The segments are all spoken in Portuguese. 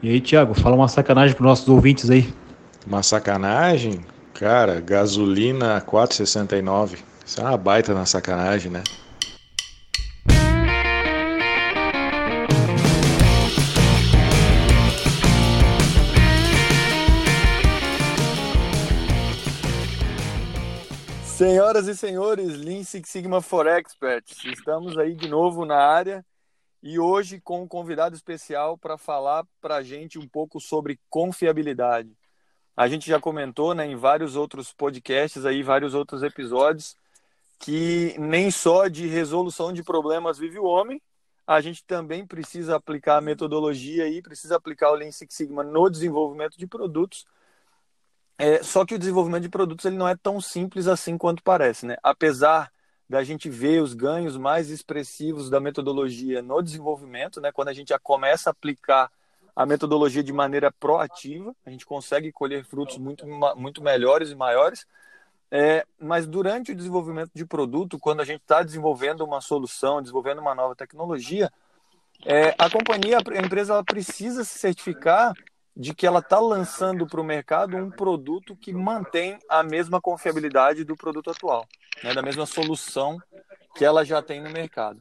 E aí, Thiago, fala uma sacanagem para nossos ouvintes aí. Uma sacanagem? Cara, gasolina 4,69. Isso é uma baita na sacanagem, né? Senhoras e senhores, Lean Six Sigma for Experts, estamos aí de novo na área e hoje com um convidado especial para falar para a gente um pouco sobre confiabilidade. A gente já comentou né, em vários outros podcasts, aí, vários outros episódios, que nem só de resolução de problemas vive o homem, a gente também precisa aplicar a metodologia e precisa aplicar o Lean Six Sigma no desenvolvimento de produtos é, só que o desenvolvimento de produtos ele não é tão simples assim quanto parece, né? Apesar da gente ver os ganhos mais expressivos da metodologia no desenvolvimento, né? Quando a gente já começa a aplicar a metodologia de maneira proativa, a gente consegue colher frutos muito, muito melhores e maiores. É, mas durante o desenvolvimento de produto, quando a gente está desenvolvendo uma solução, desenvolvendo uma nova tecnologia, é, a companhia, a empresa, ela precisa se certificar de que ela está lançando para o mercado um produto que mantém a mesma confiabilidade do produto atual, né, da mesma solução que ela já tem no mercado.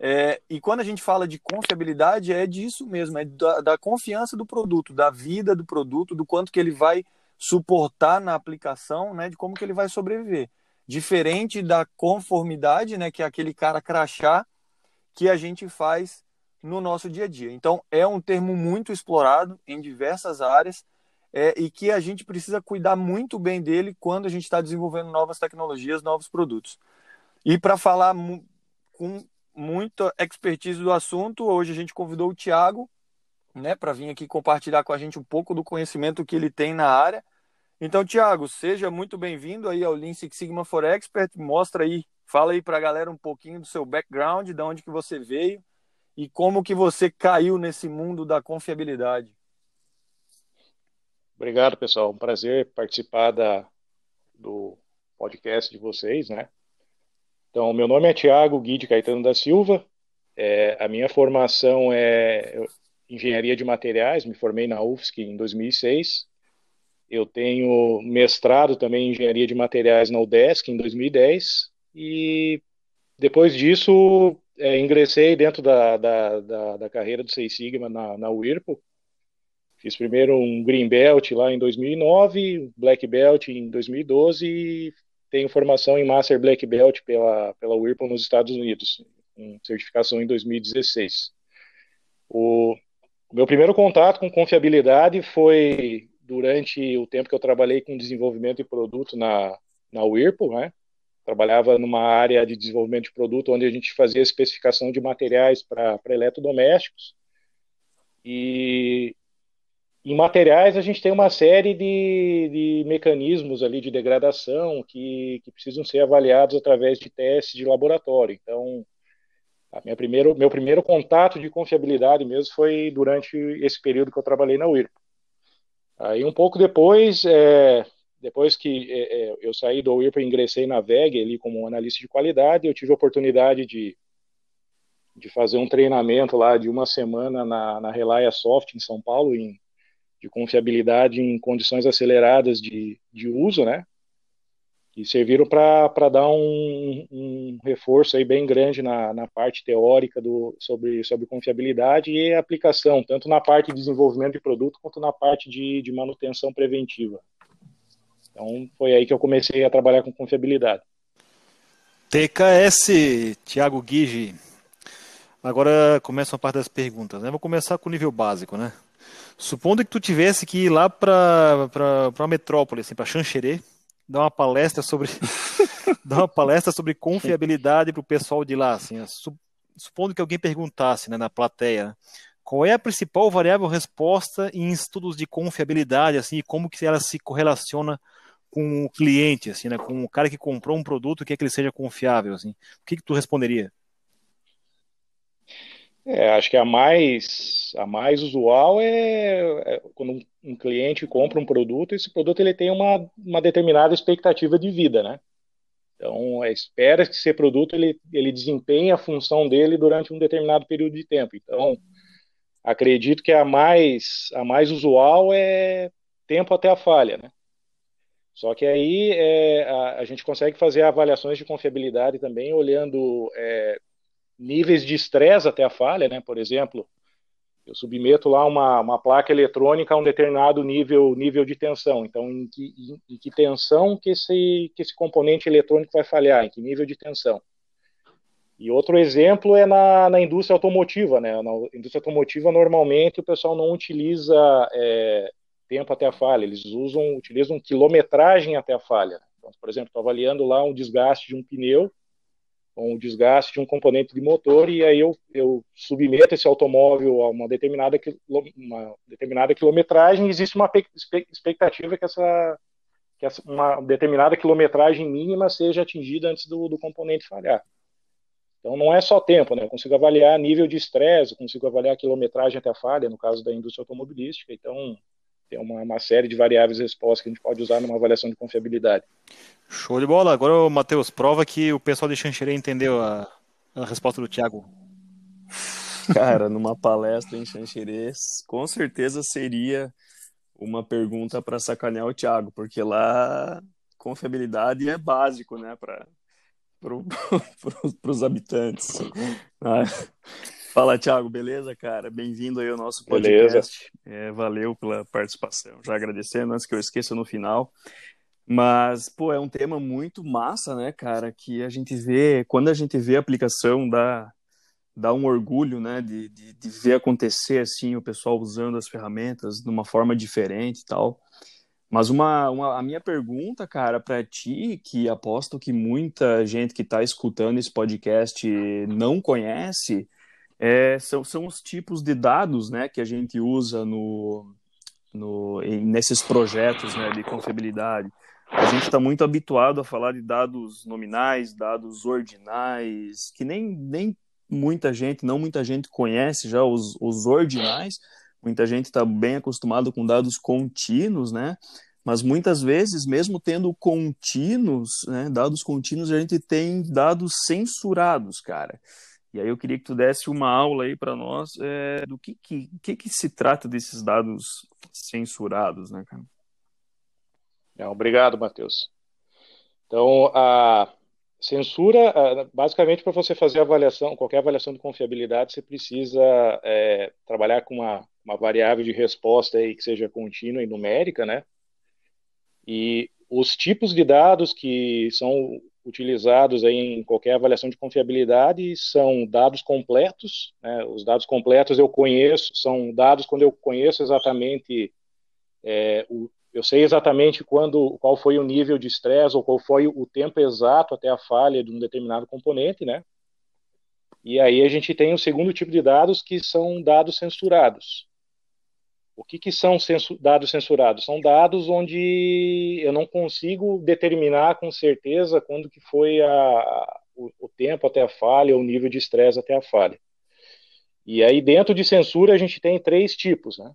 É, e quando a gente fala de confiabilidade, é disso mesmo, é da, da, confiança do produto, da vida do produto, do quanto que ele vai suportar na aplicação, né, de como que ele vai sobreviver. Diferente da conformidade, né, que é aquele cara crachá que a gente faz no nosso dia a dia. Então, é um termo muito explorado em diversas áreas é, e que a gente precisa cuidar muito bem dele quando a gente está desenvolvendo novas tecnologias, novos produtos. E para falar com muita expertise do assunto, hoje a gente convidou o Tiago né, para vir aqui compartilhar com a gente um pouco do conhecimento que ele tem na área. Então, Tiago, seja muito bem-vindo aí ao Lean Six Sigma for Expert. Mostra aí, fala aí para a galera um pouquinho do seu background, de onde que você veio e como que você caiu nesse mundo da confiabilidade. Obrigado, pessoal. Um prazer participar da, do podcast de vocês, né? Então, meu nome é Tiago Guide Caetano da Silva. É, a minha formação é engenharia de materiais, me formei na UFSC em 2006. Eu tenho mestrado também em engenharia de materiais na UDESC em 2010 e depois disso é, ingressei dentro da, da, da, da, carreira do Seis Sigma na, na Whirlpool. Fiz primeiro um Green Belt lá em 2009, Black Belt em 2012 e tenho formação em Master Black Belt pela, pela Whirlpool nos Estados Unidos, com certificação em 2016. O meu primeiro contato com confiabilidade foi durante o tempo que eu trabalhei com desenvolvimento de produto na, na Whirlpool, né? Trabalhava numa área de desenvolvimento de produto onde a gente fazia especificação de materiais para eletrodomésticos. E em materiais a gente tem uma série de, de mecanismos ali de degradação que, que precisam ser avaliados através de testes de laboratório. Então, a minha primeiro, meu primeiro contato de confiabilidade mesmo foi durante esse período que eu trabalhei na UIRPA. Aí um pouco depois, é, depois que é, é, eu saí do e ingressei na VEG ali como analista de qualidade, eu tive a oportunidade de, de fazer um treinamento lá de uma semana na, na Soft em São Paulo, em, de confiabilidade em condições aceleradas de, de uso, né? E serviram para dar um, um, reforço aí bem grande na, na parte teórica do, sobre, sobre confiabilidade e aplicação, tanto na parte de desenvolvimento de produto quanto na parte de, de manutenção preventiva. Então foi aí que eu comecei a trabalhar com confiabilidade. TKS, Thiago Guigi. Agora começa uma parte das perguntas. Né? Vou começar com o nível básico, né? Supondo que tu tivesse que ir lá para a metrópole, assim, para Xanxerê, dar uma palestra sobre dar uma palestra sobre confiabilidade para o pessoal de lá, assim, supondo que alguém perguntasse, né, na plateia, qual é a principal variável resposta em estudos de confiabilidade, assim, como que ela se correlaciona com o cliente, assim, né? Com o cara que comprou um produto, quer que ele seja confiável, assim. O que, que tu responderia? É, acho que a mais a mais usual é, é quando um cliente compra um produto, esse produto ele tem uma, uma determinada expectativa de vida, né? Então, é, espera que esse produto ele, ele desempenhe a função dele durante um determinado período de tempo. Então, acredito que a mais, a mais usual é tempo até a falha, né? Só que aí é, a, a, gente consegue fazer avaliações de confiabilidade também olhando é, níveis de estresse até a falha, né? Por exemplo, eu submeto lá uma, uma placa eletrônica a um determinado nível, nível de tensão. Então, em que, em, em que tensão que esse, que esse componente eletrônico vai falhar? Em que nível de tensão? E outro exemplo é na, na indústria automotiva, né? Na indústria automotiva, normalmente, o pessoal não utiliza é, tempo até a falha, eles usam, utilizam quilometragem até a falha. Então, por exemplo, estou avaliando lá um desgaste de um pneu, com o desgaste de um componente de motor, e aí eu, eu submeto esse automóvel a uma determinada, uma determinada quilometragem, e existe uma expectativa que essa, que uma determinada quilometragem mínima seja atingida antes do, do componente falhar. Então não é só tempo, né? Eu consigo avaliar nível de estresse, consigo avaliar a quilometragem até a falha, no caso da indústria automobilística. Então tem uma, uma série de variáveis respostas que a gente pode usar numa avaliação de confiabilidade. Show de bola. Agora, Matheus, prova que o pessoal de Xanxerê entendeu a, a resposta do Thiago. Cara, numa palestra em Xanxerê, com certeza seria uma pergunta para sacanear o Thiago, porque lá confiabilidade é básico, né, para pro, os habitantes. Ah, Fala, Thiago, beleza, cara? Bem-vindo aí ao nosso podcast. É, valeu pela participação. Já agradecendo, antes que eu esqueça no final. Mas, pô, é um tema muito massa, né, cara? Que a gente vê, quando a gente vê a aplicação, dá, dá um orgulho, né, de, de, de ver acontecer, assim, o pessoal usando as ferramentas de uma forma diferente e tal. Mas uma, uma, a minha pergunta, cara, para ti, que aposto que muita gente que está escutando esse podcast não conhece, é, são, são os tipos de dados né, que a gente usa no, no, nesses projetos né, de confiabilidade. A gente está muito habituado a falar de dados nominais, dados ordinais, que nem, nem muita gente, não muita gente conhece já os, os ordinais. Muita gente está bem acostumado com dados contínuos, né? Mas muitas vezes, mesmo tendo contínuos, né, dados contínuos, a gente tem dados censurados, cara. E aí eu queria que tu desse uma aula aí para nós é, do que, que, que, que se trata desses dados censurados, né, cara? É, obrigado, Matheus. Então, a censura, basicamente, para você fazer avaliação, qualquer avaliação de confiabilidade, você precisa é, trabalhar com uma, uma variável de resposta aí que seja contínua e numérica, né? E os tipos de dados que são utilizados aí em qualquer avaliação de confiabilidade são dados completos. Né? Os dados completos eu conheço, são dados quando eu conheço exatamente, é, o, eu sei exatamente quando, qual foi o nível de estresse ou qual foi o tempo exato até a falha de um determinado componente, né? E aí a gente tem o segundo tipo de dados que são dados censurados. O que, que são censu dados censurados? São dados onde eu não consigo determinar com certeza quando que foi a, o, o tempo até a falha, ou o nível de estresse até a falha. E aí, dentro de censura, a gente tem três tipos, né?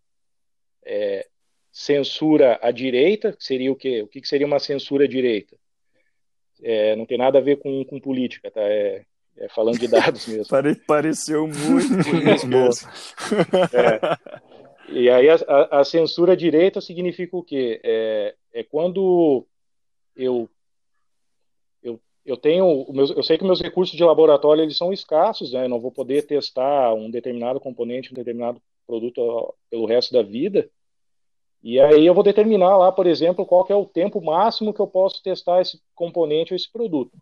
É, censura à direita, que seria o quê? O que, seria uma censura à direita? É, não tem nada a ver com, com política, tá? É, é falando de dados mesmo. Pare, pareceu muito político mesmo. É. E aí a, a, a, censura direita significa o quê? É, é quando eu eu, eu tenho meus, eu sei que meus recursos de laboratório eles são escassos, né? Eu não vou poder testar um determinado componente, um determinado produto pelo resto da vida. E aí eu vou determinar lá, por exemplo, qual é o tempo máximo que eu posso testar esse componente ou esse produto.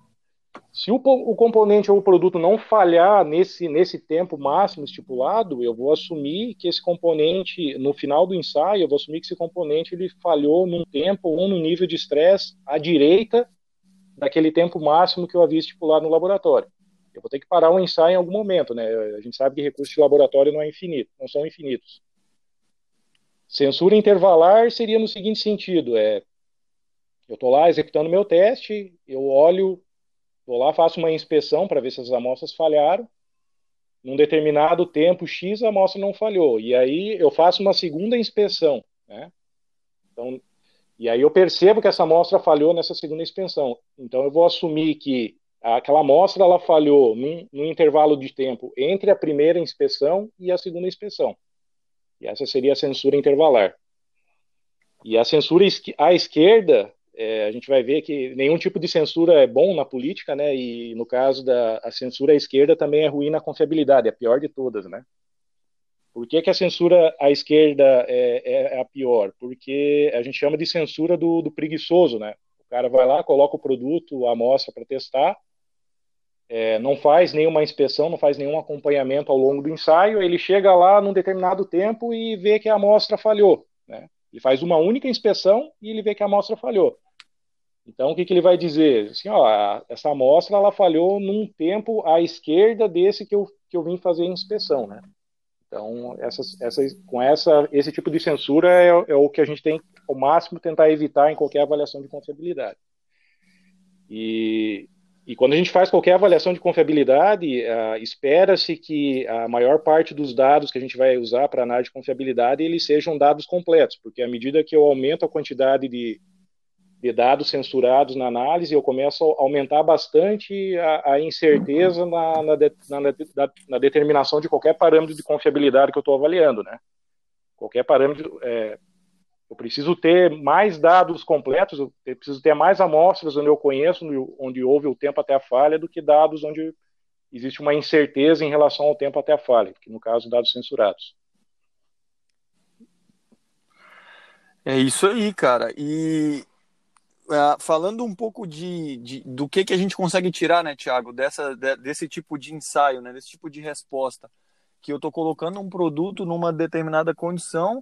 Se o, o, componente ou o produto não falhar nesse, nesse tempo máximo estipulado, eu vou assumir que esse componente, no final do ensaio, eu vou assumir que esse componente ele falhou num tempo ou num nível de estresse à direita daquele tempo máximo que eu havia estipulado no laboratório. Eu vou ter que parar o ensaio em algum momento, né? A gente sabe que recursos de laboratório não é infinito, não são infinitos. Censura intervalar seria no seguinte sentido: é, eu estou lá executando meu teste, eu olho Vou lá, faço uma inspeção para ver se as amostras falharam. Num determinado tempo X, a amostra não falhou. E aí eu faço uma segunda inspeção. Né? Então, e aí eu percebo que essa amostra falhou nessa segunda inspeção. Então eu vou assumir que aquela amostra ela falhou num, num intervalo de tempo entre a primeira inspeção e a segunda inspeção. E essa seria a censura intervalar. E a censura à esquerda, é, a gente vai ver que nenhum tipo de censura é bom na política, né? E no caso da a censura à esquerda também é ruim na confiabilidade, é a pior de todas, né? Por que, que a censura à esquerda é, é, é, a pior? Porque a gente chama de censura do, do preguiçoso, né? O cara vai lá, coloca o produto, a amostra para testar, é, não faz nenhuma inspeção, não faz nenhum acompanhamento ao longo do ensaio, ele chega lá num determinado tempo e vê que a amostra falhou, né? Ele faz uma única inspeção e ele vê que a amostra falhou. Então, o que, que ele vai dizer? Assim, ó, essa amostra ela falhou num tempo à esquerda desse que eu, que eu vim fazer a inspeção, né? Então, essas, essas, com essa, esse tipo de censura é, é, o que a gente tem, ao máximo, tentar evitar em qualquer avaliação de confiabilidade. E, e quando a gente faz qualquer avaliação de confiabilidade, uh, espera-se que a maior parte dos dados que a gente vai usar para análise de confiabilidade eles sejam dados completos, porque à medida que eu aumento a quantidade de, de dados censurados na análise, eu começo a aumentar bastante a, a incerteza na, na, de, na, na, determinação de qualquer parâmetro de confiabilidade que eu estou avaliando, né? Qualquer parâmetro, é, eu preciso ter mais dados completos, eu preciso ter mais amostras onde eu conheço, onde houve o tempo até a falha, do que dados onde existe uma incerteza em relação ao tempo até a falha, que no caso dados censurados. É isso aí, cara. E Uh, falando um pouco de, de, do que, que a gente consegue tirar, né, Tiago, dessa, de, desse tipo de ensaio, né, desse tipo de resposta, que eu estou colocando um produto numa determinada condição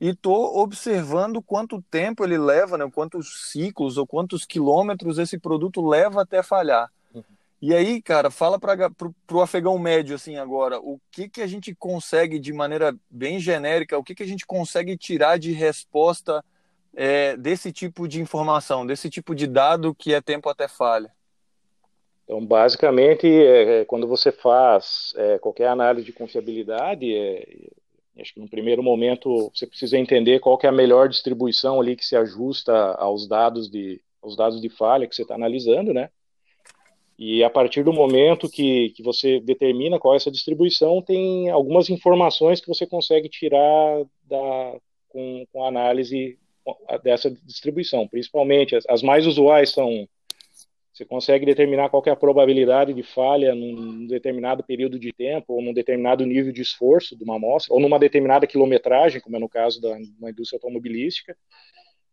e estou observando quanto tempo ele leva, né, quantos ciclos ou quantos quilômetros esse produto leva até falhar. Uhum. E aí, cara, fala para o afegão médio assim agora, o que, que a gente consegue de maneira bem genérica, o que, que a gente consegue tirar de resposta é, desse tipo de informação, desse tipo de dado que é tempo até falha? Então, basicamente, é, é, quando você faz é, qualquer análise de confiabilidade, é, acho que no primeiro momento você precisa entender qual é a melhor distribuição ali que se ajusta aos dados de, aos dados de falha que você está analisando, né? E a partir do momento que, que você determina qual é essa distribuição, tem algumas informações que você consegue tirar da, com, com a análise dessa distribuição. Principalmente, as, as, mais usuais são você consegue determinar qual é a probabilidade de falha num determinado período de tempo ou num determinado nível de esforço de uma amostra ou numa determinada quilometragem, como é no caso da indústria automobilística.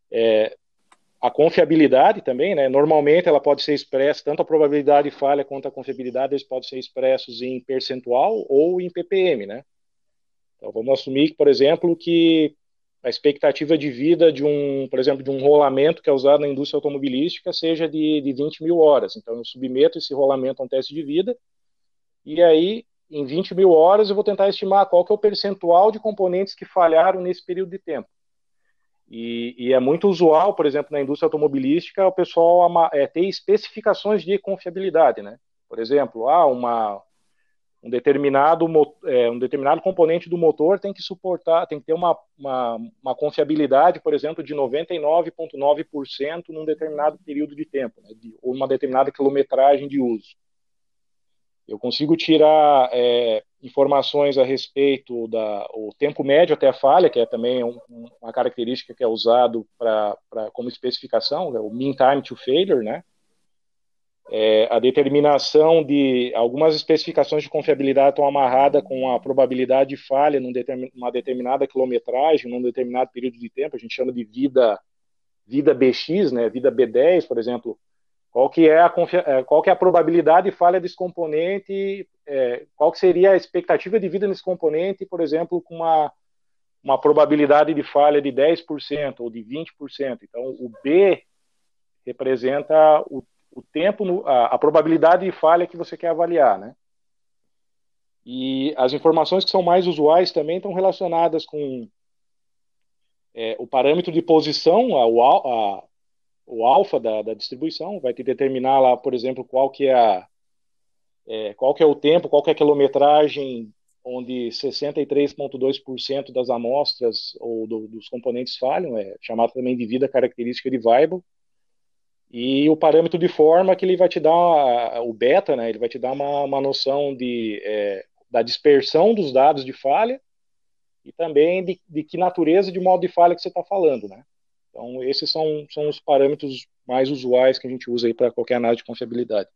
É, a confiabilidade também, né? Normalmente ela pode ser expressa, tanto a probabilidade de falha quanto a confiabilidade, eles podem ser expressos em percentual ou em ppm, né? Então vamos assumir, por exemplo, que a expectativa de vida de um, por exemplo, de um rolamento que é usado na indústria automobilística seja de, de 20 mil horas. Então, eu submeto esse rolamento a um teste de vida e aí, em 20 mil horas, eu vou tentar estimar qual que é o percentual de componentes que falharam nesse período de tempo. E, e é muito usual, por exemplo, na indústria automobilística, o pessoal é, ter especificações de confiabilidade, né? Por exemplo, ah, uma, um determinado, é, um determinado componente do motor tem que suportar, tem que ter uma, uma, uma confiabilidade, por exemplo, de 99,9% num determinado período de tempo, né, de, ou uma determinada quilometragem de uso. Eu consigo tirar é, informações a respeito da o tempo médio até a falha, que é também um, uma característica que é usado para como especificação, é o mean time to failure, né? É, a determinação de algumas especificações de confiabilidade estão amarradas com a probabilidade de falha numa determin, determinada quilometragem, num determinado período de tempo, a gente chama de vida vida BX, né, vida B10, por exemplo, qual que é a, é, qual que é a probabilidade de falha desse componente, é, qual que seria a expectativa de vida nesse componente, por exemplo, com uma, uma probabilidade de falha de 10% ou de 20%. Então, o B representa o o tempo, a, a, probabilidade de falha que você quer avaliar, né? E as informações que são mais usuais também estão relacionadas com é, o parâmetro de posição, a, a, o alfa da, da, distribuição, vai te determinar lá, por exemplo, qual que é, a, é, qual que é o tempo, qual que é a quilometragem onde 63,2% das amostras ou do, dos componentes falham, é chamado também de vida característica de Weibull, e o parâmetro de forma que ele vai te dar, o beta, né, ele vai te dar uma, uma noção de, é, da dispersão dos dados de falha e também de, de que natureza de modo de falha que você está falando, né? Então, esses são, são os parâmetros mais usuais que a gente usa aí para qualquer análise de confiabilidade.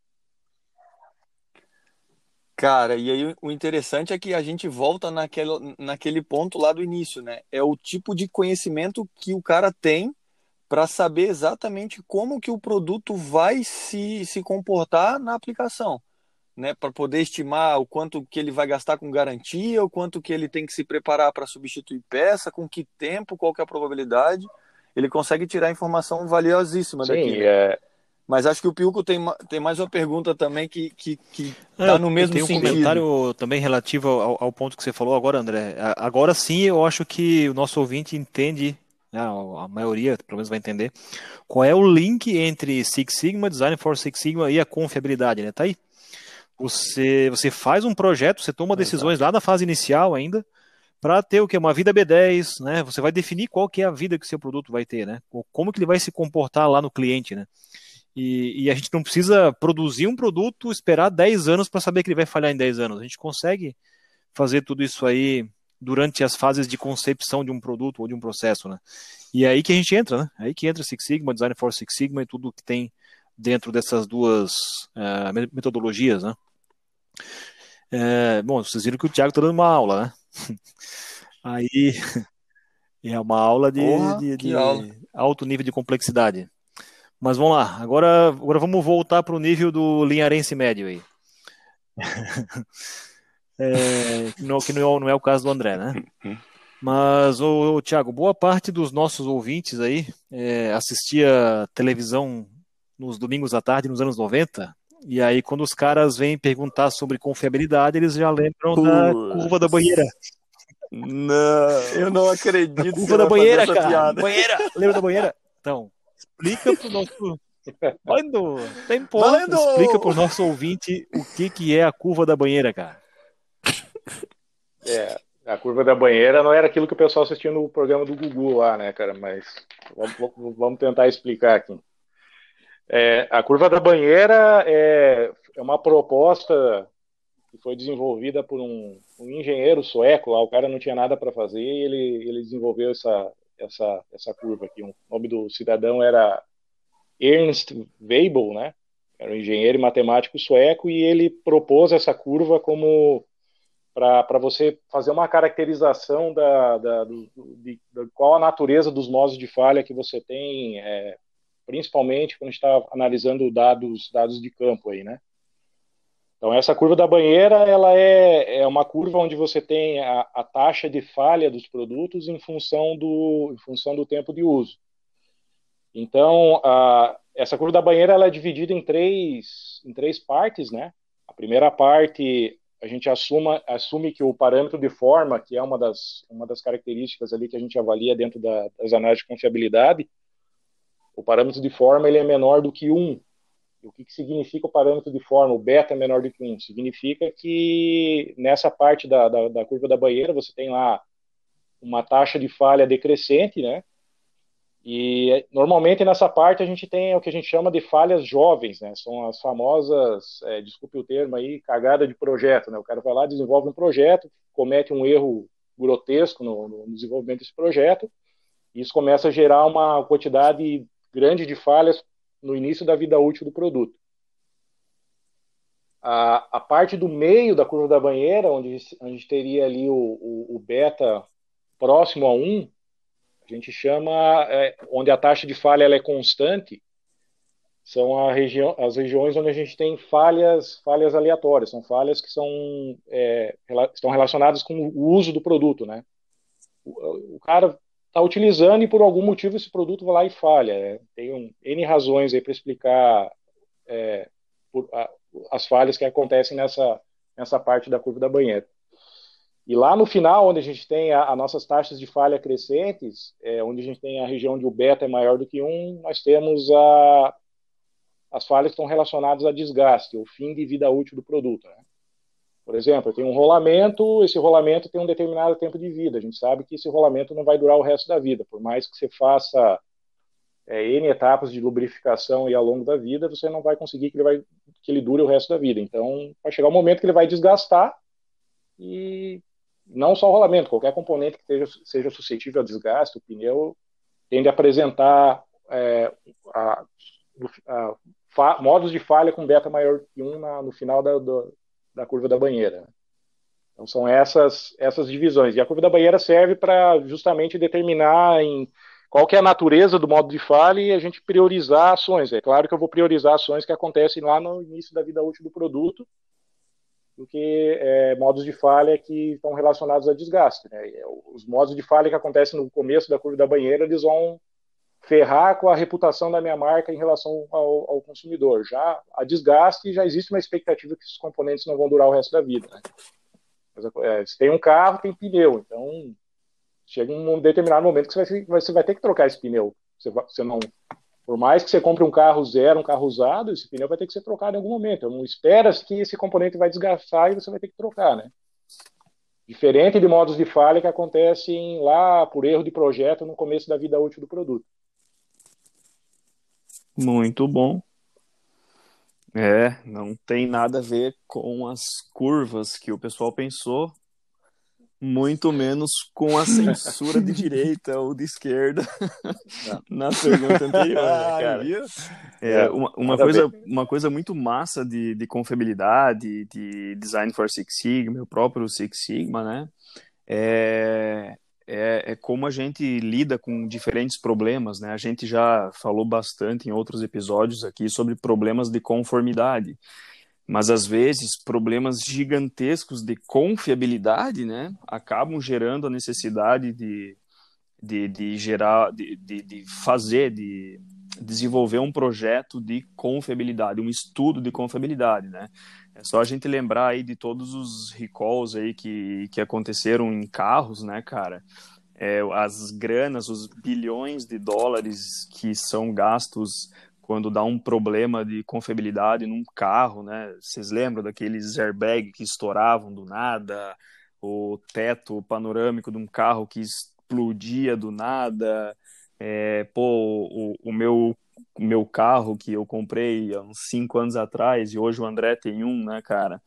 Cara, e aí o interessante é que a gente volta naquele, naquele ponto lá do início, né? É o tipo de conhecimento que o cara tem para saber exatamente como que o produto vai se, se comportar na aplicação, né? Para poder estimar o quanto que ele vai gastar com garantia, o quanto que ele tem que se preparar para substituir peça, com que tempo, qual que é a probabilidade ele consegue tirar informação valiosíssima Sim, daqui. Né? É... Mas acho que o Pilco tem, tem mais uma pergunta também que, que, que é, tá no mesmo tem um sentido. comentário também relativo ao, ao, ponto que você falou agora, André. Agora sim, eu acho que o nosso ouvinte entende, né, a maioria pelo menos vai entender, qual é o link entre Six Sigma, Design for Six Sigma e a confiabilidade, né? Tá aí. Você, você faz um projeto, você toma decisões Exato. lá na fase inicial ainda, para ter o que uma vida B10, né? Você vai definir qual que é a vida que seu produto vai ter, né? Como que ele vai se comportar lá no cliente, né? E, e a gente não precisa produzir um produto, esperar 10 anos para saber que ele vai falhar em 10 anos. A gente consegue fazer tudo isso aí durante as fases de concepção de um produto ou de um processo, né? E é aí que a gente entra, né? É aí que entra Six Sigma, Design for Six Sigma e tudo que tem dentro dessas duas uh, metodologias, né? É, bom, vocês viram que o Thiago está dando uma aula, né? Aí é uma aula de, Porra, de, de aula. alto nível de complexidade. Mas vamos lá, agora, agora vamos voltar para o nível do linharense médio aí. é, que, não, que não, é, não é o caso do André, né? Mas, ô, ô Tiago, boa parte dos nossos ouvintes aí é, assistia televisão nos domingos à tarde nos anos 90 e aí, quando os caras vêm perguntar sobre confiabilidade, eles já lembram da curva da banheira. Não, eu não acredito. A curva da banheira, cara. Piada. Banheira, lembra da banheira? Então, explica pro nosso. Mano, tempo. Mano. Explica pro nosso ouvinte o que, que é a curva da banheira, cara. É, a curva da banheira não era aquilo que o pessoal assistia no programa do Gugu lá, né, cara? Mas vamos, tentar explicar aqui. É, a curva da banheira é, é, uma proposta que foi desenvolvida por um, um, engenheiro sueco lá. O cara não tinha nada para fazer e ele, ele desenvolveu essa, essa, essa curva aqui. O nome do cidadão era Ernst Weibull, né? Era um engenheiro e matemático sueco e ele propôs essa curva como para você fazer uma caracterização da, da, do, de, qual a natureza dos modos de falha que você tem é, principalmente quando está analisando dados, dados de campo aí, né? Então essa curva da banheira, ela é, é uma curva onde você tem a, a taxa de falha dos produtos em função do, em função do tempo de uso. Então a, essa curva da banheira ela é dividida em três, em três partes, né? A primeira parte a gente assuma, assume que o parâmetro de forma, que é uma das, uma das características ali que a gente avalia dentro da, das análises de confiabilidade, o parâmetro de forma ele é menor do que 1. E o que, que significa o parâmetro de forma? O beta é menor do que 1. Significa que nessa parte da, da, da curva da banheira você tem lá uma taxa de falha decrescente, né? E normalmente nessa parte a gente tem o que a gente chama de falhas jovens, né? São as famosas, é, desculpe o termo aí, cagada de projeto, né? O cara vai lá, desenvolve um projeto, comete um erro grotesco no, no desenvolvimento desse projeto, e isso começa a gerar uma quantidade grande de falhas no início da vida útil do produto. A, a parte do meio da curva da banheira, onde a gente teria ali o, o, o beta próximo a 1, a gente chama, é, onde a taxa de falha ela é constante, são as regiões onde a gente tem falhas, falhas aleatórias, são falhas que são, é, estão relacionadas com o uso do produto, né? O, o cara está utilizando e por algum motivo esse produto vai lá e falha. É, tem um, N razões aí para explicar é, por, a, as falhas que acontecem nessa, nessa parte da curva da banheira. E lá no final, onde a gente tem as nossas taxas de falha crescentes, é, onde a gente tem a região o beta é maior do que 1, nós temos a, as falhas estão relacionadas a desgaste, o fim de vida útil do produto. Né? Por exemplo, eu tenho um rolamento, esse rolamento tem um determinado tempo de vida. A gente sabe que esse rolamento não vai durar o resto da vida. Por mais que você faça é, N etapas de lubrificação e ao longo da vida, você não vai conseguir que ele, vai, que ele dure o resto da vida. Então, vai chegar um momento que ele vai desgastar e, não só o rolamento, qualquer componente que seja, seja suscetível a desgaste, o pneu tende a apresentar é, a, a, a, modos de falha com beta maior que 1 na, no final da, do, da curva da banheira. Então são essas, essas divisões. E a curva da banheira serve para justamente determinar em qual é a natureza do modo de falha e a gente priorizar ações. É claro que eu vou priorizar ações que acontecem lá no início da vida útil do produto, do que é, modos de falha que estão relacionados a desgaste. Né? É, os modos de falha que acontecem no começo da curva da banheira, eles vão ferrar com a reputação da minha marca em relação ao, ao consumidor. Já a desgaste, já existe uma expectativa que esses componentes não vão durar o resto da vida. Né? Mas, é, se tem um carro, tem pneu. Então, chega um determinado momento que você vai, você vai ter que trocar esse pneu. Você, você não, por mais que você compre um carro zero, um carro usado, esse pneu vai ter que ser trocado em algum momento. Não espera que esse componente vai desgastar e você vai ter que trocar, né? Diferente de modos de falha que acontecem lá por erro de projeto no começo da vida útil do produto. Muito bom. É, não tem nada a ver com as curvas que o pessoal pensou muito menos com a censura de direita ou de esquerda na pergunta anterior, né, cara? É, uma, uma coisa, uma coisa muito massa de, de confiabilidade, de design for Six Sigma, o próprio Six Sigma, né? É, é, é, como a gente lida com diferentes problemas, né? A gente já falou bastante em outros episódios aqui sobre problemas de conformidade mas às vezes problemas gigantescos de confiabilidade, né, acabam gerando a necessidade de, de, de gerar, de, de, de fazer, de desenvolver um projeto de confiabilidade, um estudo de confiabilidade, né? É só a gente lembrar aí de todos os recalls aí que, que aconteceram em carros, né, cara? É, as granas, os bilhões de dólares que são gastos quando dá um problema de confiabilidade num carro, né? Vocês lembram daqueles airbags que estouravam do nada, o teto panorâmico de um carro que explodia do nada, é, pô, o, o meu o meu carro que eu comprei há uns cinco anos atrás e hoje o André tem um, né, cara?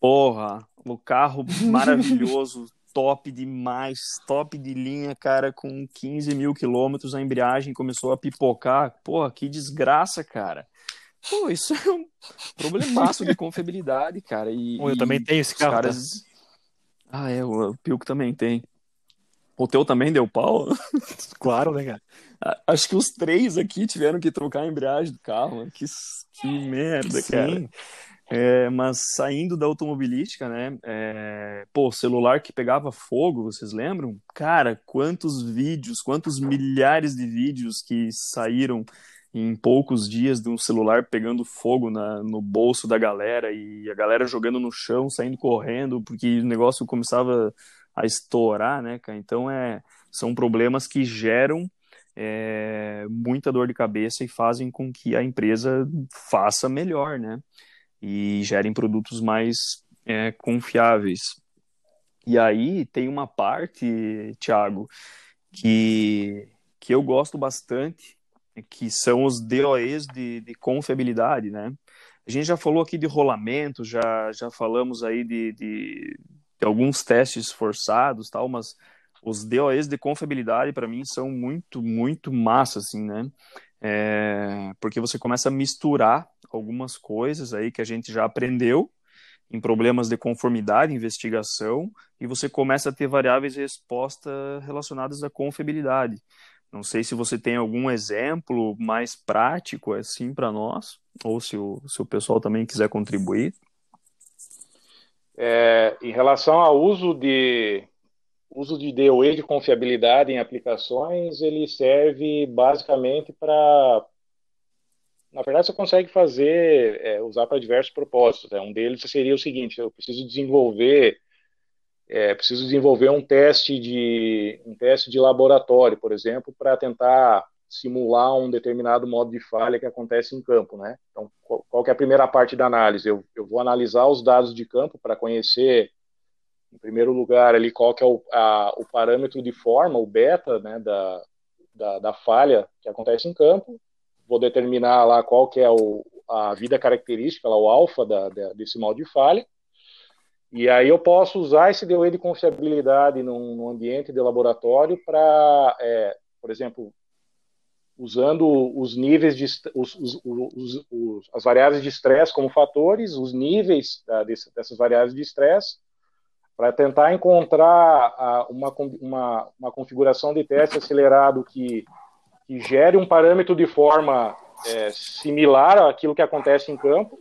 Porra, o carro maravilhoso, top demais, top de linha, cara, com 15 mil quilômetros, a embreagem começou a pipocar. Pô, que desgraça, cara. Pô, isso é um problemaço de confiabilidade, cara. E, eu e também tenho esse carro. Caras... Tá? Ah, é, o Pilco também tem. O teu também deu pau? Claro, né, cara? Acho que os três aqui tiveram que trocar a embreagem do carro. Que, que merda, Sim. cara. É, mas saindo da automobilística, né? É, pô, celular que pegava fogo, vocês lembram? Cara, quantos vídeos, quantos milhares de vídeos que saíram em poucos dias de um celular pegando fogo na, no bolso da galera e a galera jogando no chão, saindo correndo, porque o negócio começava a estourar, né, cara? Então é, são problemas que geram é, muita dor de cabeça e fazem com que a empresa faça melhor, né? E gerem produtos mais é, confiáveis. E aí tem uma parte, Thiago, que, que eu gosto bastante, que são os DOEs de, de confiabilidade, né? A gente já falou aqui de rolamento, já, já falamos aí de, de, de alguns testes forçados, tal, mas os DOEs de confiabilidade para mim são muito, muito massa, assim, né? É, porque você começa a misturar algumas coisas aí que a gente já aprendeu em problemas de conformidade, investigação, e você começa a ter variáveis de resposta relacionadas à confiabilidade. Não sei se você tem algum exemplo mais prático assim para nós, ou se o, se o pessoal também quiser contribuir. É, em relação ao uso de uso de DOE de confiabilidade em aplicações, ele serve basicamente para na verdade, você consegue fazer, é, usar para diversos propósitos. Né? Um deles seria o seguinte: eu preciso desenvolver, é, preciso desenvolver um teste de um teste de laboratório, por exemplo, para tentar simular um determinado modo de falha que acontece em campo, né? Então, qual, qual é a primeira parte da análise? Eu, eu vou analisar os dados de campo para conhecer, em primeiro lugar, ali qual que é o, a, o parâmetro de forma, o beta, né, da, da, da falha que acontece em campo vou determinar lá qual que é o, a vida característica, lá, o alfa da, da, desse mal de falha, E aí eu posso usar esse DOE de confiabilidade num, num ambiente de laboratório para, é, por exemplo, usando os níveis de os, os, os, as variáveis de estresse como fatores, os níveis desse, dessas variáveis de estresse, para tentar encontrar uma, uma, uma, configuração de teste acelerado que, que gere um parâmetro de forma é, similar àquilo que acontece em campo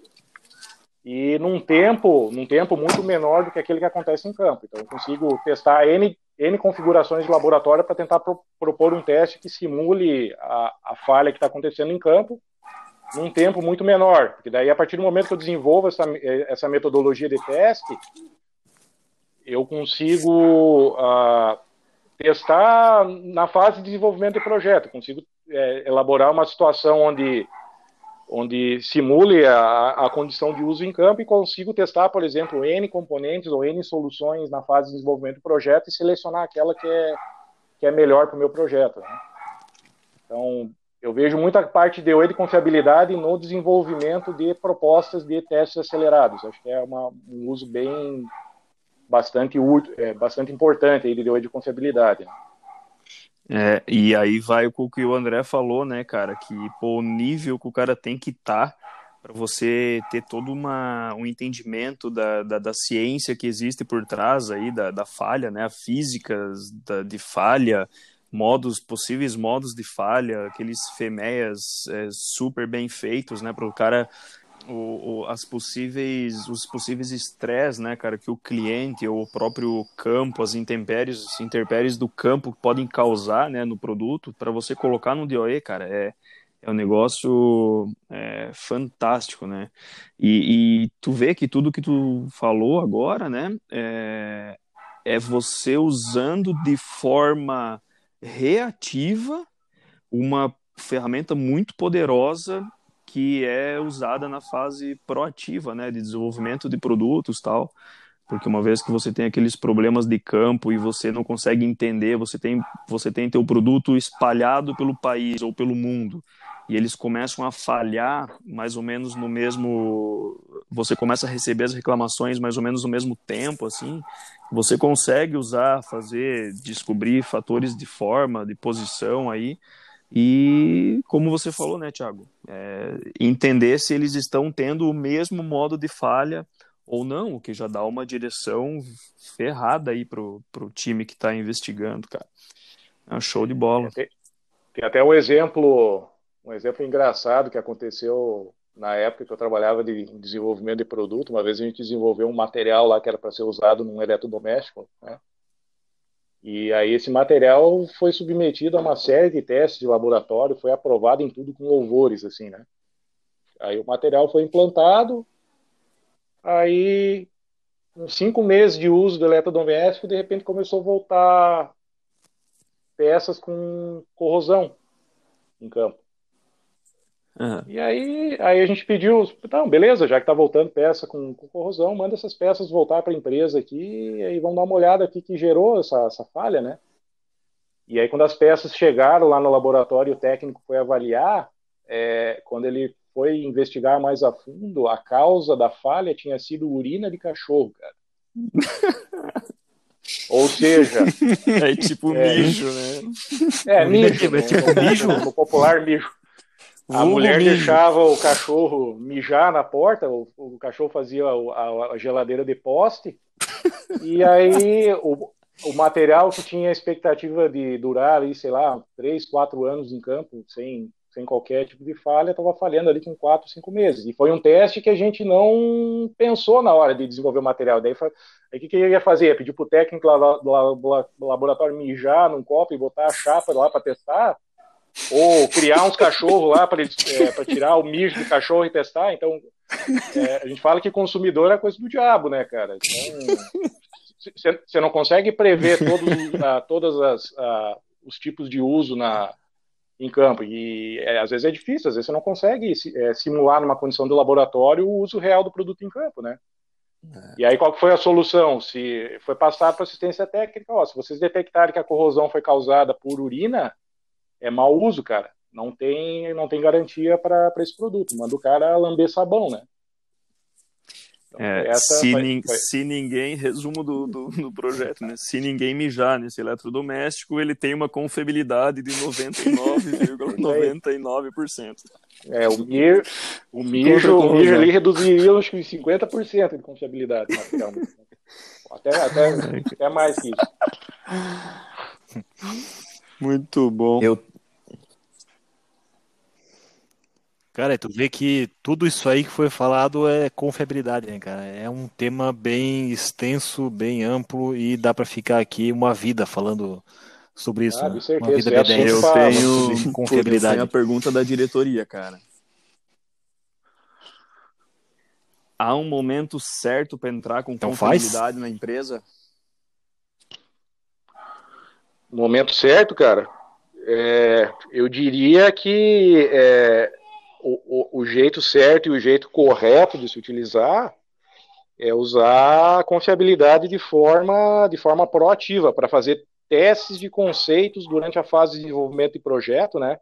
e num tempo, num tempo muito menor do que aquele que acontece em campo. Então, eu consigo testar N, N configurações de laboratório para tentar pro, propor um teste que simule a, a falha que está acontecendo em campo num tempo muito menor. Porque daí, a partir do momento que eu desenvolvo essa, essa metodologia de teste, eu consigo uh, testar na fase de desenvolvimento do projeto, consigo é, elaborar uma situação onde onde simule a, a condição de uso em campo e consigo testar, por exemplo, N componentes ou N soluções na fase de desenvolvimento do projeto e selecionar aquela que é, que é melhor para o meu projeto. Né? Então, eu vejo muita parte de de confiabilidade no desenvolvimento de propostas de testes acelerados. Acho que é uma, um uso bem bastante é, bastante importante aí de DOE de confiabilidade. Né? É, e aí vai o que o André falou, né, cara, que pô, o nível que o cara tem que estar tá para você ter todo uma, um entendimento da, da, da, ciência que existe por trás aí da, da falha, né, a físicas da, de falha, modos possíveis modos de falha, aqueles FEMEAs é, super bem feitos, né, para o cara o, o, as possíveis, os possíveis estresses, né, cara, que o cliente ou o próprio campo, as intempéries, intempéries do campo podem causar, né, no produto, para você colocar no DOE, cara, é, é um negócio é, fantástico, né? E, e, tu vê que tudo que tu falou agora, né, é, é você usando de forma reativa uma ferramenta muito poderosa que é usada na fase proativa, né, de desenvolvimento de produtos tal, porque uma vez que você tem aqueles problemas de campo e você não consegue entender, você tem você tem teu produto espalhado pelo país ou pelo mundo e eles começam a falhar mais ou menos no mesmo você começa a receber as reclamações mais ou menos no mesmo tempo assim você consegue usar fazer descobrir fatores de forma de posição aí e, como você falou, né, Thiago, é, entender se eles estão tendo o mesmo modo de falha ou não, o que já dá uma direção ferrada aí pro, pro time que está investigando, cara. É um show de bola. Tem, tem, até um exemplo, um exemplo engraçado que aconteceu na época que eu trabalhava de desenvolvimento de produto. Uma vez a gente desenvolveu um material lá que era para ser usado num eletrodoméstico, né? E aí esse material foi submetido a uma série de testes de laboratório, foi aprovado em tudo com louvores, assim, né? Aí o material foi implantado, aí uns cinco meses de uso do eletrodoméstico, de repente começou a voltar peças com corrosão em campo. Uhum. E aí, aí a gente pediu, então, beleza, já que está voltando peça com, com, corrosão, manda essas peças voltar para a empresa aqui e aí vamos dar uma olhada aqui que gerou essa, essa falha, né? E aí quando as peças chegaram lá no laboratório, o técnico foi avaliar, é, quando ele foi investigar mais a fundo, a causa da falha tinha sido urina de cachorro, cara. Ou seja, é tipo é, mijo, né? É, mijo, é tipo mijo, no popular mijo. A mulher mijo. deixava o cachorro mijar na porta, o, o cachorro fazia a, a, geladeira de poste, e aí o, o material que tinha a expectativa de durar, aí, sei lá, três, quatro anos em campo, sem, sem qualquer tipo de falha, estava falhando ali com quatro, cinco meses. E foi um teste que a gente não pensou na hora de desenvolver o material. Daí, aí o que, que eu ia fazer? Ia pedir para o técnico lá do laboratório mijar num copo e botar a chapa lá para testar? Ou criar uns cachorros lá para é, tirar o mijo do cachorro e testar. Então, é, a gente fala que consumidor é coisa do diabo, né, cara? Então, você não consegue prever todos, a, todas as a, os tipos de uso na em campo e é, às vezes é difícil, às vezes você não consegue é, simular numa condição de laboratório o uso real do produto em campo, né? É. E aí qual foi a solução? Se foi passado para assistência técnica, ó, se vocês detectarem que a corrosão foi causada por urina, é mau uso, cara. Não tem, não tem garantia para esse produto. Manda o cara lamber sabão, né? Então, é, se, foi, foi... se, ninguém, resumo do, do, do, projeto, né? Se ninguém mijar nesse eletrodoméstico, ele tem uma confiabilidade de 99,99%. é, o, mir, o mijo, o mijo ali reduziria uns 50% de confiabilidade Até, até, até mais que isso. Muito bom. Eu, Cara, tu vê que tudo isso aí que foi falado é confiabilidade, né, cara? É um tema bem extenso, bem amplo e dá para ficar aqui uma vida falando sobre isso. Ah, né? Uma vida é bem Eu tenho confiabilidade. Eu tenho a pergunta da diretoria, cara. Há um momento certo para entrar com então confiabilidade faz? na empresa? Momento certo, cara? É, eu diria que é, o, o, o jeito certo e o jeito correto de se utilizar é usar a confiabilidade de forma, de forma proativa, para fazer testes de conceitos durante a fase de desenvolvimento de projeto, né?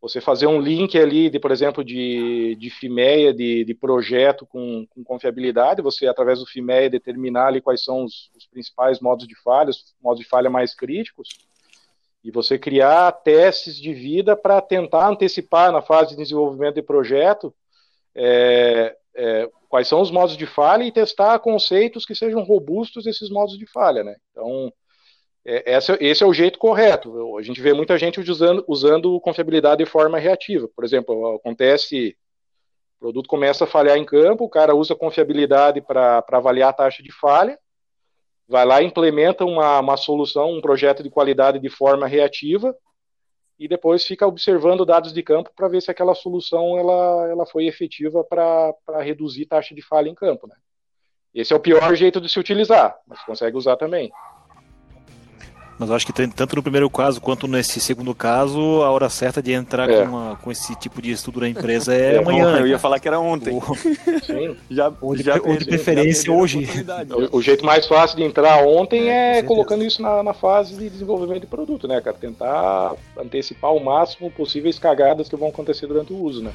Você fazer um link ali, de, por exemplo, de, de FIMEA, de, de projeto com, com confiabilidade, você, através do FIMEA, determinar ali quais são os, os principais modos de falha, os modos de falha mais críticos, e você criar testes de vida para tentar antecipar na fase de desenvolvimento de projeto é, é, quais são os modos de falha e testar conceitos que sejam robustos esses modos de falha, né? Então, é, esse, esse, é o jeito correto. A gente vê muita gente usando, usando confiabilidade de forma reativa. Por exemplo, acontece, o produto começa a falhar em campo, o cara usa confiabilidade para avaliar a taxa de falha, vai lá, implementa uma, uma solução, um projeto de qualidade de forma reativa e depois fica observando dados de campo para ver se aquela solução ela, ela foi efetiva para reduzir taxa de falha em campo. Né? Esse é o pior jeito de se utilizar, mas consegue usar também. Mas eu acho que tanto no primeiro caso quanto nesse segundo caso, a hora certa de entrar é. com, uma, com, esse tipo de estudo na empresa é, é amanhã. Eu ia falar que era ontem. Sim. já, ou, de, já ou de preferência hoje. O, o, jeito mais fácil de entrar ontem é, é colocando isso na, na, fase de desenvolvimento de produto, né, cara? Tentar antecipar o máximo possível as cagadas que vão acontecer durante o uso, né?